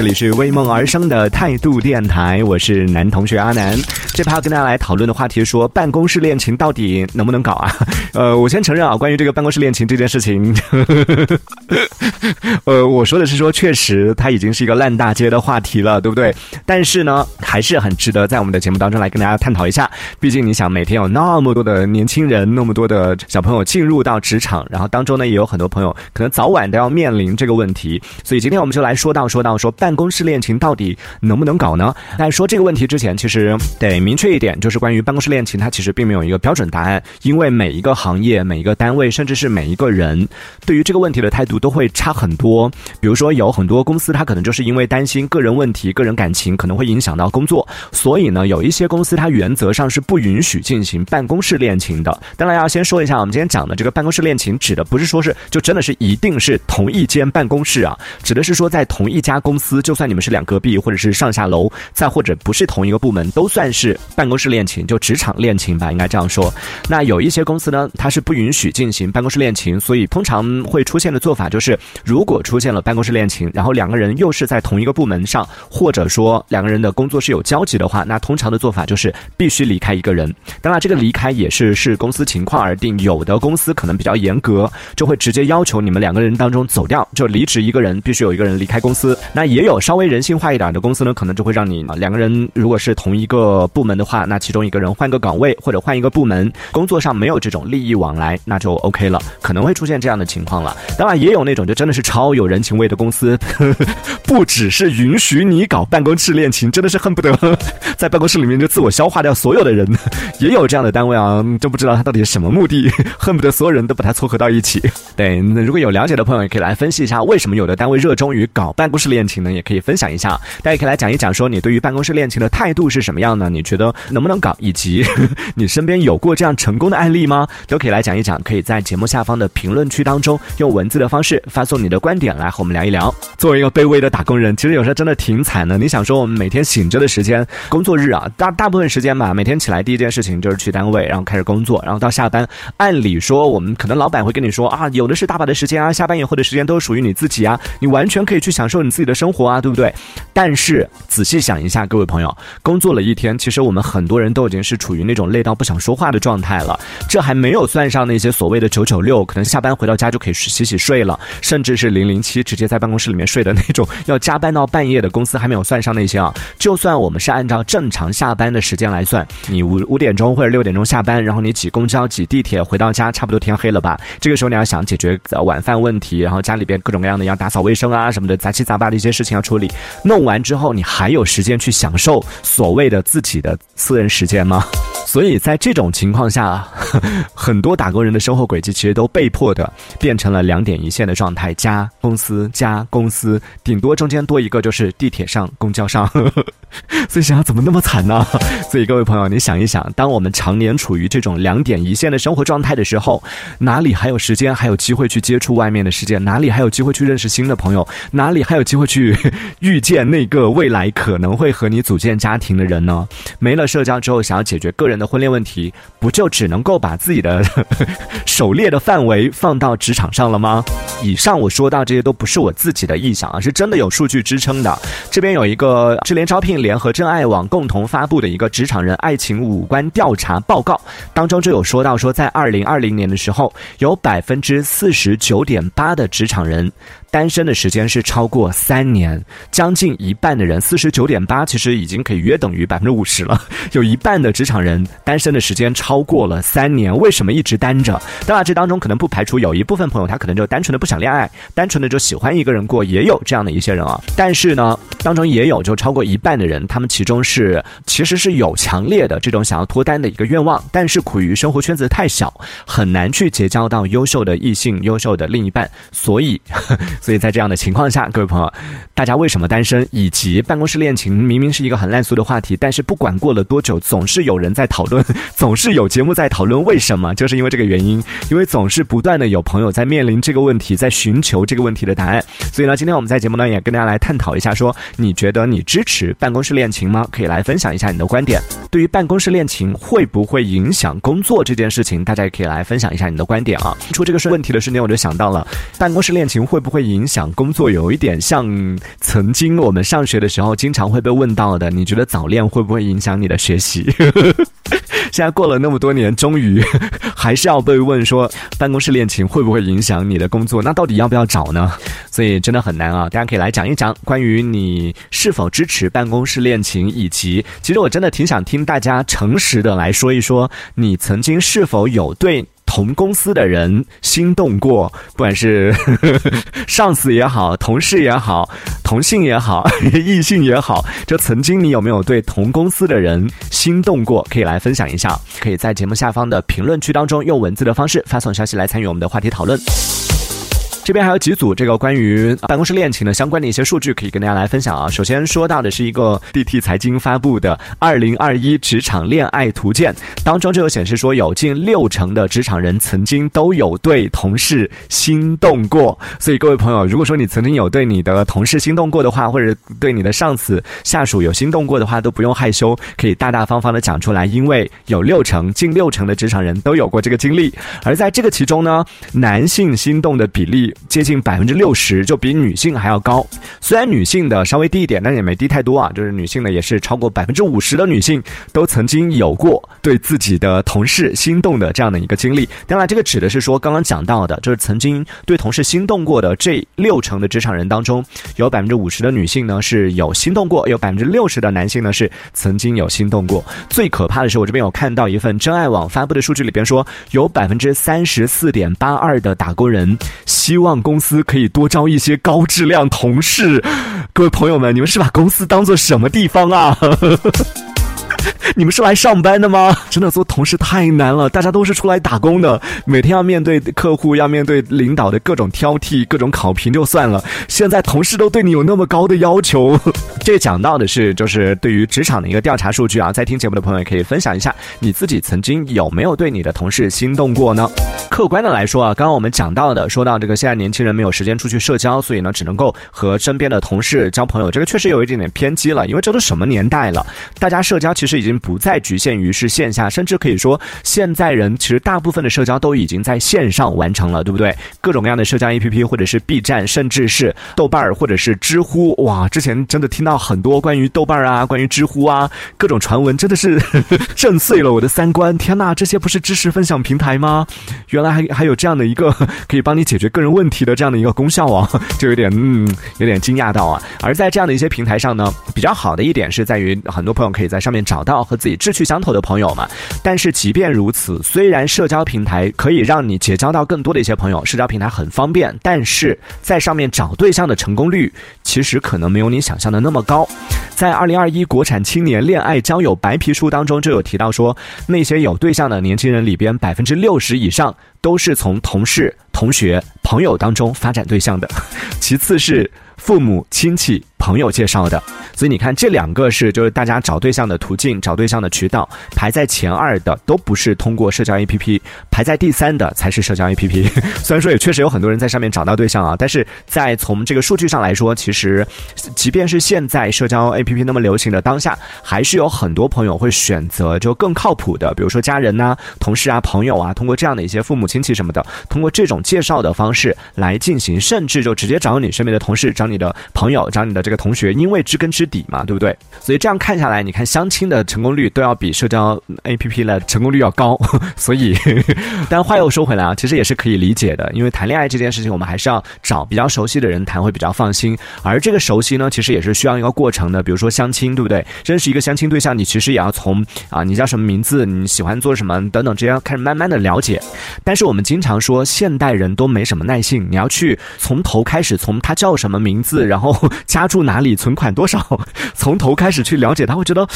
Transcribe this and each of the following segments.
这里是为梦而生的态度电台，我是男同学阿南。这趴跟大家来讨论的话题说，办公室恋情到底能不能搞啊？呃，我先承认啊，关于这个办公室恋情这件事情，呃，我说的是说，确实它已经是一个烂大街的话题了，对不对？但是呢，还是很值得在我们的节目当中来跟大家探讨一下。毕竟你想，每天有那么多的年轻人，那么多的小朋友进入到职场，然后当中呢，也有很多朋友可能早晚都要面临这个问题。所以今天我们就来说到说到说办办公室恋情到底能不能搞呢？在说这个问题之前，其实得明确一点，就是关于办公室恋情，它其实并没有一个标准答案，因为每一个行业、每一个单位，甚至是每一个人，对于这个问题的态度都会差很多。比如说，有很多公司，它可能就是因为担心个人问题、个人感情可能会影响到工作，所以呢，有一些公司它原则上是不允许进行办公室恋情的。当然要先说一下，我们今天讲的这个办公室恋情，指的不是说是就真的是一定是同一间办公室啊，指的是说在同一家公司，司就算你们是两隔壁或者是上下楼，再或者不是同一个部门，都算是办公室恋情，就职场恋情吧，应该这样说。那有一些公司呢，它是不允许进行办公室恋情，所以通常会出现的做法就是，如果出现了办公室恋情，然后两个人又是在同一个部门上，或者说两个人的工作是有交集的话，那通常的做法就是必须离开一个人。当然，这个离开也是视公司情况而定，有的公司可能比较严格，就会直接要求你们两个人当中走掉，就离职一个人，必须有一个人离开公司。那也有稍微人性化一点的公司呢，可能就会让你两个人如果是同一个部门的话，那其中一个人换个岗位或者换一个部门，工作上没有这种利益往来，那就 OK 了。可能会出现这样的情况了。当然，也有那种就真的是超有人情味的公司，不只是允许你搞办公室恋情，真的是恨不得在办公室里面就自我消化掉所有的人。也有这样的单位啊，就不知道他到底是什么目的，恨不得所有人都把他撮合到一起。对，那如果有了解的朋友，也可以来分析一下，为什么有的单位热衷于搞办公室恋情呢？也可以分享一下，大家可以来讲一讲，说你对于办公室恋情的态度是什么样呢？你觉得能不能搞？以及 你身边有过这样成功的案例吗？都可以来讲一讲。可以在节目下方的评论区当中，用文字的方式发送你的观点来和我们聊一聊。作为一个卑微的打工人，其实有时候真的挺惨的。你想说，我们每天醒着的时间，工作日啊，大大部分时间吧，每天起来第一件事情就是去单位，然后开始工作，然后到下班。按理说，我们可能老板会跟你说啊，有的是大把的时间啊，下班以后的时间都属于你自己啊，你完全可以去享受你自己的生活啊，对不对？但是仔细想一下，各位朋友，工作了一天，其实我们很多人都已经是处于那种累到不想说话的状态了。这还没有算上那些所谓的九九六，可能下班回到家就可以洗洗睡了，甚至是零零七直接在办公室里面睡的那种，要加班到半夜的公司还没有算上那些啊。就算我们是按照正常下班的时间来算，你五五点钟或者六点钟下班，然后你挤公交、挤地铁回到家，差不多天黑了吧？这个时候你要想解决晚饭问题，然后家里边各种各样的要打扫卫生啊什么的杂七杂八的一些事情要处理，弄完完之后你还有时间去享受所谓的自己的私人时间吗？所以在这种情况下，很多打工人的生活轨迹其实都被迫的变成了两点一线的状态：加公司加公司，顶多中间多一个就是地铁上、公交上。所以想想怎么那么惨呢？所以各位朋友，你想一想，当我们常年处于这种两点一线的生活状态的时候，哪里还有时间、还有机会去接触外面的世界？哪里还有机会去认识新的朋友？哪里还有机会去 遇见那个未来可能会和你组建家庭的人呢？没了社交之后，想要解决个人的婚恋问题，不就只能够把自己的 狩猎的范围放到职场上了吗？以上我说到这些都不是我自己的臆想啊，是真的有数据支撑的。这边有一个智联招聘联合真爱网共同发布的一个职场人爱情五官调查报告，当中就有说到说，在二零二零年的时候，有百分之四十九点八的职场人。单身的时间是超过三年，将近一半的人，四十九点八，其实已经可以约等于百分之五十了。有一半的职场人单身的时间超过了三年，为什么一直单着？当然，这当中可能不排除有一部分朋友他可能就单纯的不想恋爱，单纯的就喜欢一个人过，也有这样的一些人啊。但是呢，当中也有就超过一半的人，他们其中是其实是有强烈的这种想要脱单的一个愿望，但是苦于生活圈子太小，很难去结交到优秀的异性、优秀的另一半，所以。所以在这样的情况下，各位朋友，大家为什么单身？以及办公室恋情明明是一个很烂俗的话题，但是不管过了多久，总是有人在讨论，总是有节目在讨论，为什么？就是因为这个原因，因为总是不断的有朋友在面临这个问题，在寻求这个问题的答案。所以呢，今天我们在节目呢也跟大家来探讨一下，说你觉得你支持办公室恋情吗？可以来分享一下你的观点。对于办公室恋情会不会影响工作这件事情，大家也可以来分享一下你的观点啊。出这个问题的瞬间，我就想到了办公室恋情会不会？影响工作有一点像曾经我们上学的时候经常会被问到的，你觉得早恋会不会影响你的学习？现在过了那么多年，终于还是要被问说办公室恋情会不会影响你的工作？那到底要不要找呢？所以真的很难啊！大家可以来讲一讲关于你是否支持办公室恋情，以及其实我真的挺想听大家诚实的来说一说，你曾经是否有对。同公司的人心动过，不管是 上司也好，同事也好，同性也好，异性也好，就曾经你有没有对同公司的人心动过？可以来分享一下，可以在节目下方的评论区当中用文字的方式发送消息来参与我们的话题讨论。这边还有几组这个关于办公室恋情的相关的一些数据可以跟大家来分享啊。首先说到的是一个 DT 财经发布的《二零二一职场恋爱图鉴》当中就有显示说，有近六成的职场人曾经都有对同事心动过。所以各位朋友，如果说你曾经有对你的同事心动过的话，或者对你的上司、下属有心动过的话，都不用害羞，可以大大方方的讲出来，因为有六成近六成的职场人都有过这个经历。而在这个其中呢，男性心动的比例。接近百分之六十，就比女性还要高。虽然女性的稍微低一点，但也没低太多啊。就是女性呢，也是超过百分之五十的女性都曾经有过对自己的同事心动的这样的一个经历。当然，这个指的是说刚刚讲到的，就是曾经对同事心动过的这六成的职场人当中，有百分之五十的女性呢是有心动过，有百分之六十的男性呢是曾经有心动过。最可怕的是，我这边有看到一份真爱网发布的数据里边说，有百分之三十四点八二的打工人希。希望公司可以多招一些高质量同事，各位朋友们，你们是把公司当做什么地方啊？你们是来上班的吗？真的做同事太难了，大家都是出来打工的，每天要面对客户，要面对领导的各种挑剔、各种考评就算了，现在同事都对你有那么高的要求。这讲到的是，就是对于职场的一个调查数据啊，在听节目的朋友也可以分享一下，你自己曾经有没有对你的同事心动过呢？客观的来说啊，刚刚我们讲到的，说到这个现在年轻人没有时间出去社交，所以呢，只能够和身边的同事交朋友，这个确实有一点点偏激了，因为这都什么年代了，大家社交其实已经不再局限于是线下，甚至可以说现在人其实大部分的社交都已经在线上完成了，对不对？各种各样的社交 APP，或者是 B 站，甚至是豆瓣儿，或者是知乎，哇，之前真的听到很多关于豆瓣儿啊，关于知乎啊，各种传闻，真的是震碎了我的三观。天呐，这些不是知识分享平台吗？原来还还有这样的一个可以帮你解决个人问题的这样的一个功效啊，就有点嗯，有点惊讶到啊。而在这样的一些平台上呢，比较好的一点是在于，很多朋友可以在上面找找到和自己志趣相投的朋友嘛。但是即便如此，虽然社交平台可以让你结交到更多的一些朋友，社交平台很方便，但是在上面找对象的成功率其实可能没有你想象的那么高。在二零二一国产青年恋爱交友白皮书当中就有提到说，那些有对象的年轻人里边，百分之六十以上都是从同事、同学、朋友当中发展对象的，其次是父母亲戚。朋友介绍的，所以你看这两个是就是大家找对象的途径、找对象的渠道，排在前二的都不是通过社交 APP，排在第三的才是社交 APP。虽然说也确实有很多人在上面找到对象啊，但是在从这个数据上来说，其实即便是现在社交 APP 那么流行的当下，还是有很多朋友会选择就更靠谱的，比如说家人呐、同事啊、朋友啊，通过这样的一些父母亲戚什么的，通过这种介绍的方式来进行，甚至就直接找你身边的同事、找你的朋友、找你的这。一个同学，因为知根知底嘛，对不对？所以这样看下来，你看相亲的成功率都要比社交 APP 的成功率要高。所以，但话又说回来啊，其实也是可以理解的，因为谈恋爱这件事情，我们还是要找比较熟悉的人谈会比较放心。而这个熟悉呢，其实也是需要一个过程的。比如说相亲，对不对？认识一个相亲对象，你其实也要从啊，你叫什么名字，你喜欢做什么等等这些开始慢慢的了解。但是我们经常说，现代人都没什么耐性，你要去从头开始，从他叫什么名字，然后 加哪里，存款多少，从头开始去了解，他会觉得。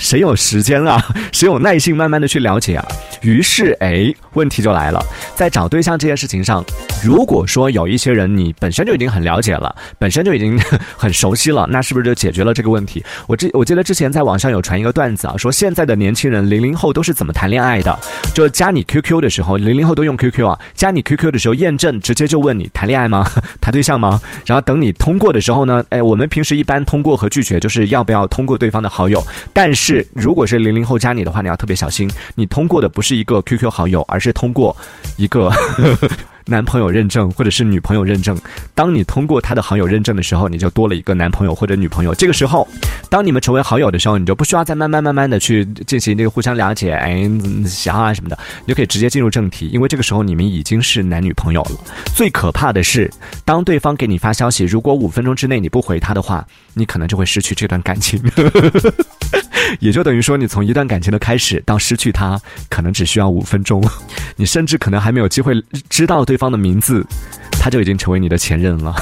谁有时间啊？谁有耐心慢慢的去了解啊？于是，哎，问题就来了，在找对象这件事情上，如果说有一些人你本身就已经很了解了，本身就已经 很熟悉了，那是不是就解决了这个问题？我之我记得之前在网上有传一个段子啊，说现在的年轻人零零后都是怎么谈恋爱的？就加你 QQ 的时候，零零后都用 QQ 啊，加你 QQ 的时候验证直接就问你谈恋爱吗？谈对象吗？然后等你通过的时候呢，哎，我们平时一般通过和拒绝就是要不要通过对方的好友，但是。是，如果是零零后加你的话，你要特别小心。你通过的不是一个 QQ 好友，而是通过一个。男朋友认证或者是女朋友认证。当你通过他的好友认证的时候，你就多了一个男朋友或者女朋友。这个时候，当你们成为好友的时候，你就不需要再慢慢慢慢的去进行这个互相了解，哎，想啊什么的，你就可以直接进入正题。因为这个时候你们已经是男女朋友了。最可怕的是，当对方给你发消息，如果五分钟之内你不回他的话，你可能就会失去这段感情。也就等于说，你从一段感情的开始到失去他，可能只需要五分钟。你甚至可能还没有机会知道对方的名字，他就已经成为你的前任了。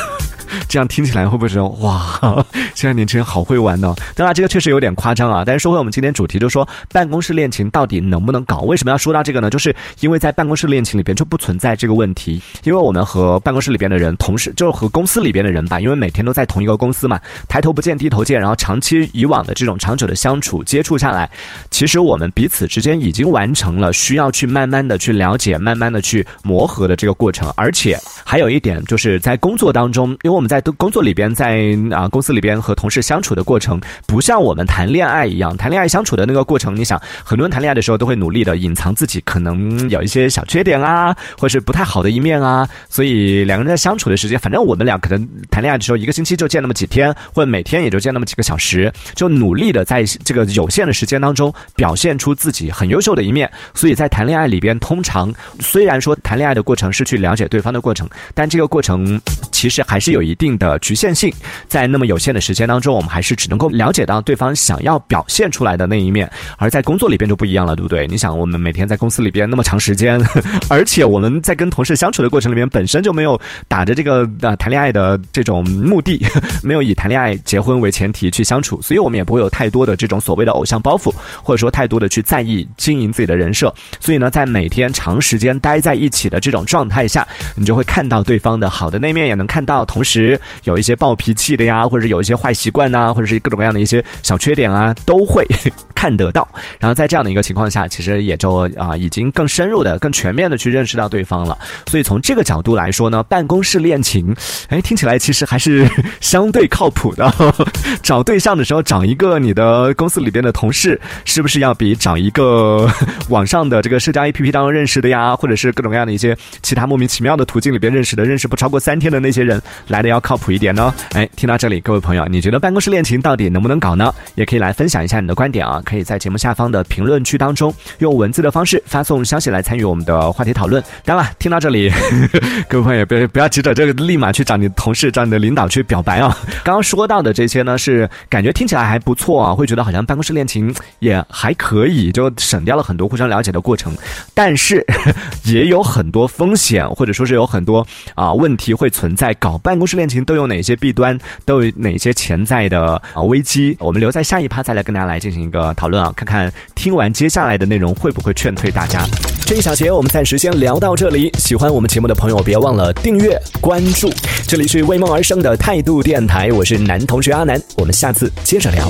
这样听起来会不会觉得哇，现在年轻人好会玩呢？当然，这个确实有点夸张啊。但是说回我们今天主题，就是说办公室恋情到底能不能搞？为什么要说到这个呢？就是因为在办公室恋情里边就不存在这个问题，因为我们和办公室里边的人，同事就是和公司里边的人吧，因为每天都在同一个公司嘛，抬头不见低头见，然后长期以往的这种长久的相处接触下来，其实我们彼此之间已经完成了需要去慢慢的去了解、慢慢的去磨合的这个过程。而且还有一点就是在工作当中，因为我们在工作里边，在啊公司里边和同事相处的过程，不像我们谈恋爱一样，谈恋爱相处的那个过程，你想，很多人谈恋爱的时候都会努力的隐藏自己可能有一些小缺点啊，或是不太好的一面啊，所以两个人在相处的时间，反正我们俩可能谈恋爱的时候，一个星期就见那么几天，或者每天也就见那么几个小时，就努力的在这个有限的时间当中表现出自己很优秀的一面，所以在谈恋爱里边，通常虽然说谈恋爱的过程是去了解对方的过程，但这个过程其实还是有一定的。局限性，在那么有限的时间当中，我们还是只能够了解到对方想要表现出来的那一面，而在工作里边就不一样了，对不对？你想，我们每天在公司里边那么长时间，而且我们在跟同事相处的过程里面，本身就没有打着这个呃谈恋爱的这种目的，没有以谈恋爱结婚为前提去相处，所以我们也不会有太多的这种所谓的偶像包袱，或者说太多的去在意经营自己的人设。所以呢，在每天长时间待在一起的这种状态下，你就会看到对方的好的那面，也能看到，同时。有一些暴脾气的呀，或者有一些坏习惯呐，或者是各种各样的一些小缺点啊，都会 看得到。然后在这样的一个情况下，其实也就啊，已经更深入的、更全面的去认识到对方了。所以从这个角度来说呢，办公室恋情，哎，听起来其实还是 相对靠谱的。找对象的时候，找一个你的公司里边的同事，是不是要比找一个网上的这个社交 APP 当中认识的呀，或者是各种各样的一些其他莫名其妙的途径里边认识的、认识不超过三天的那些人来的要靠谱？一点呢？哎，听到这里，各位朋友，你觉得办公室恋情到底能不能搞呢？也可以来分享一下你的观点啊！可以在节目下方的评论区当中用文字的方式发送消息来参与我们的话题讨论。当然，听到这里，各位朋友别不要急着这个立马去找你的同事、找你的领导去表白啊！刚刚说到的这些呢，是感觉听起来还不错啊，会觉得好像办公室恋情也还可以，就省掉了很多互相了解的过程。但是 也有很多风险，或者说是有很多啊问题会存在。搞办公室恋情都有哪些弊端？都有哪些潜在的啊危机？我们留在下一趴再来跟大家来进行一个讨论啊，看看听完接下来的内容会不会劝退大家。这一小节我们暂时先聊到这里。喜欢我们节目的朋友，别忘了订阅关注。这里是为梦而生的态度电台，我是男同学阿南，我们下次接着聊。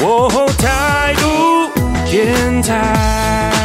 态度电台。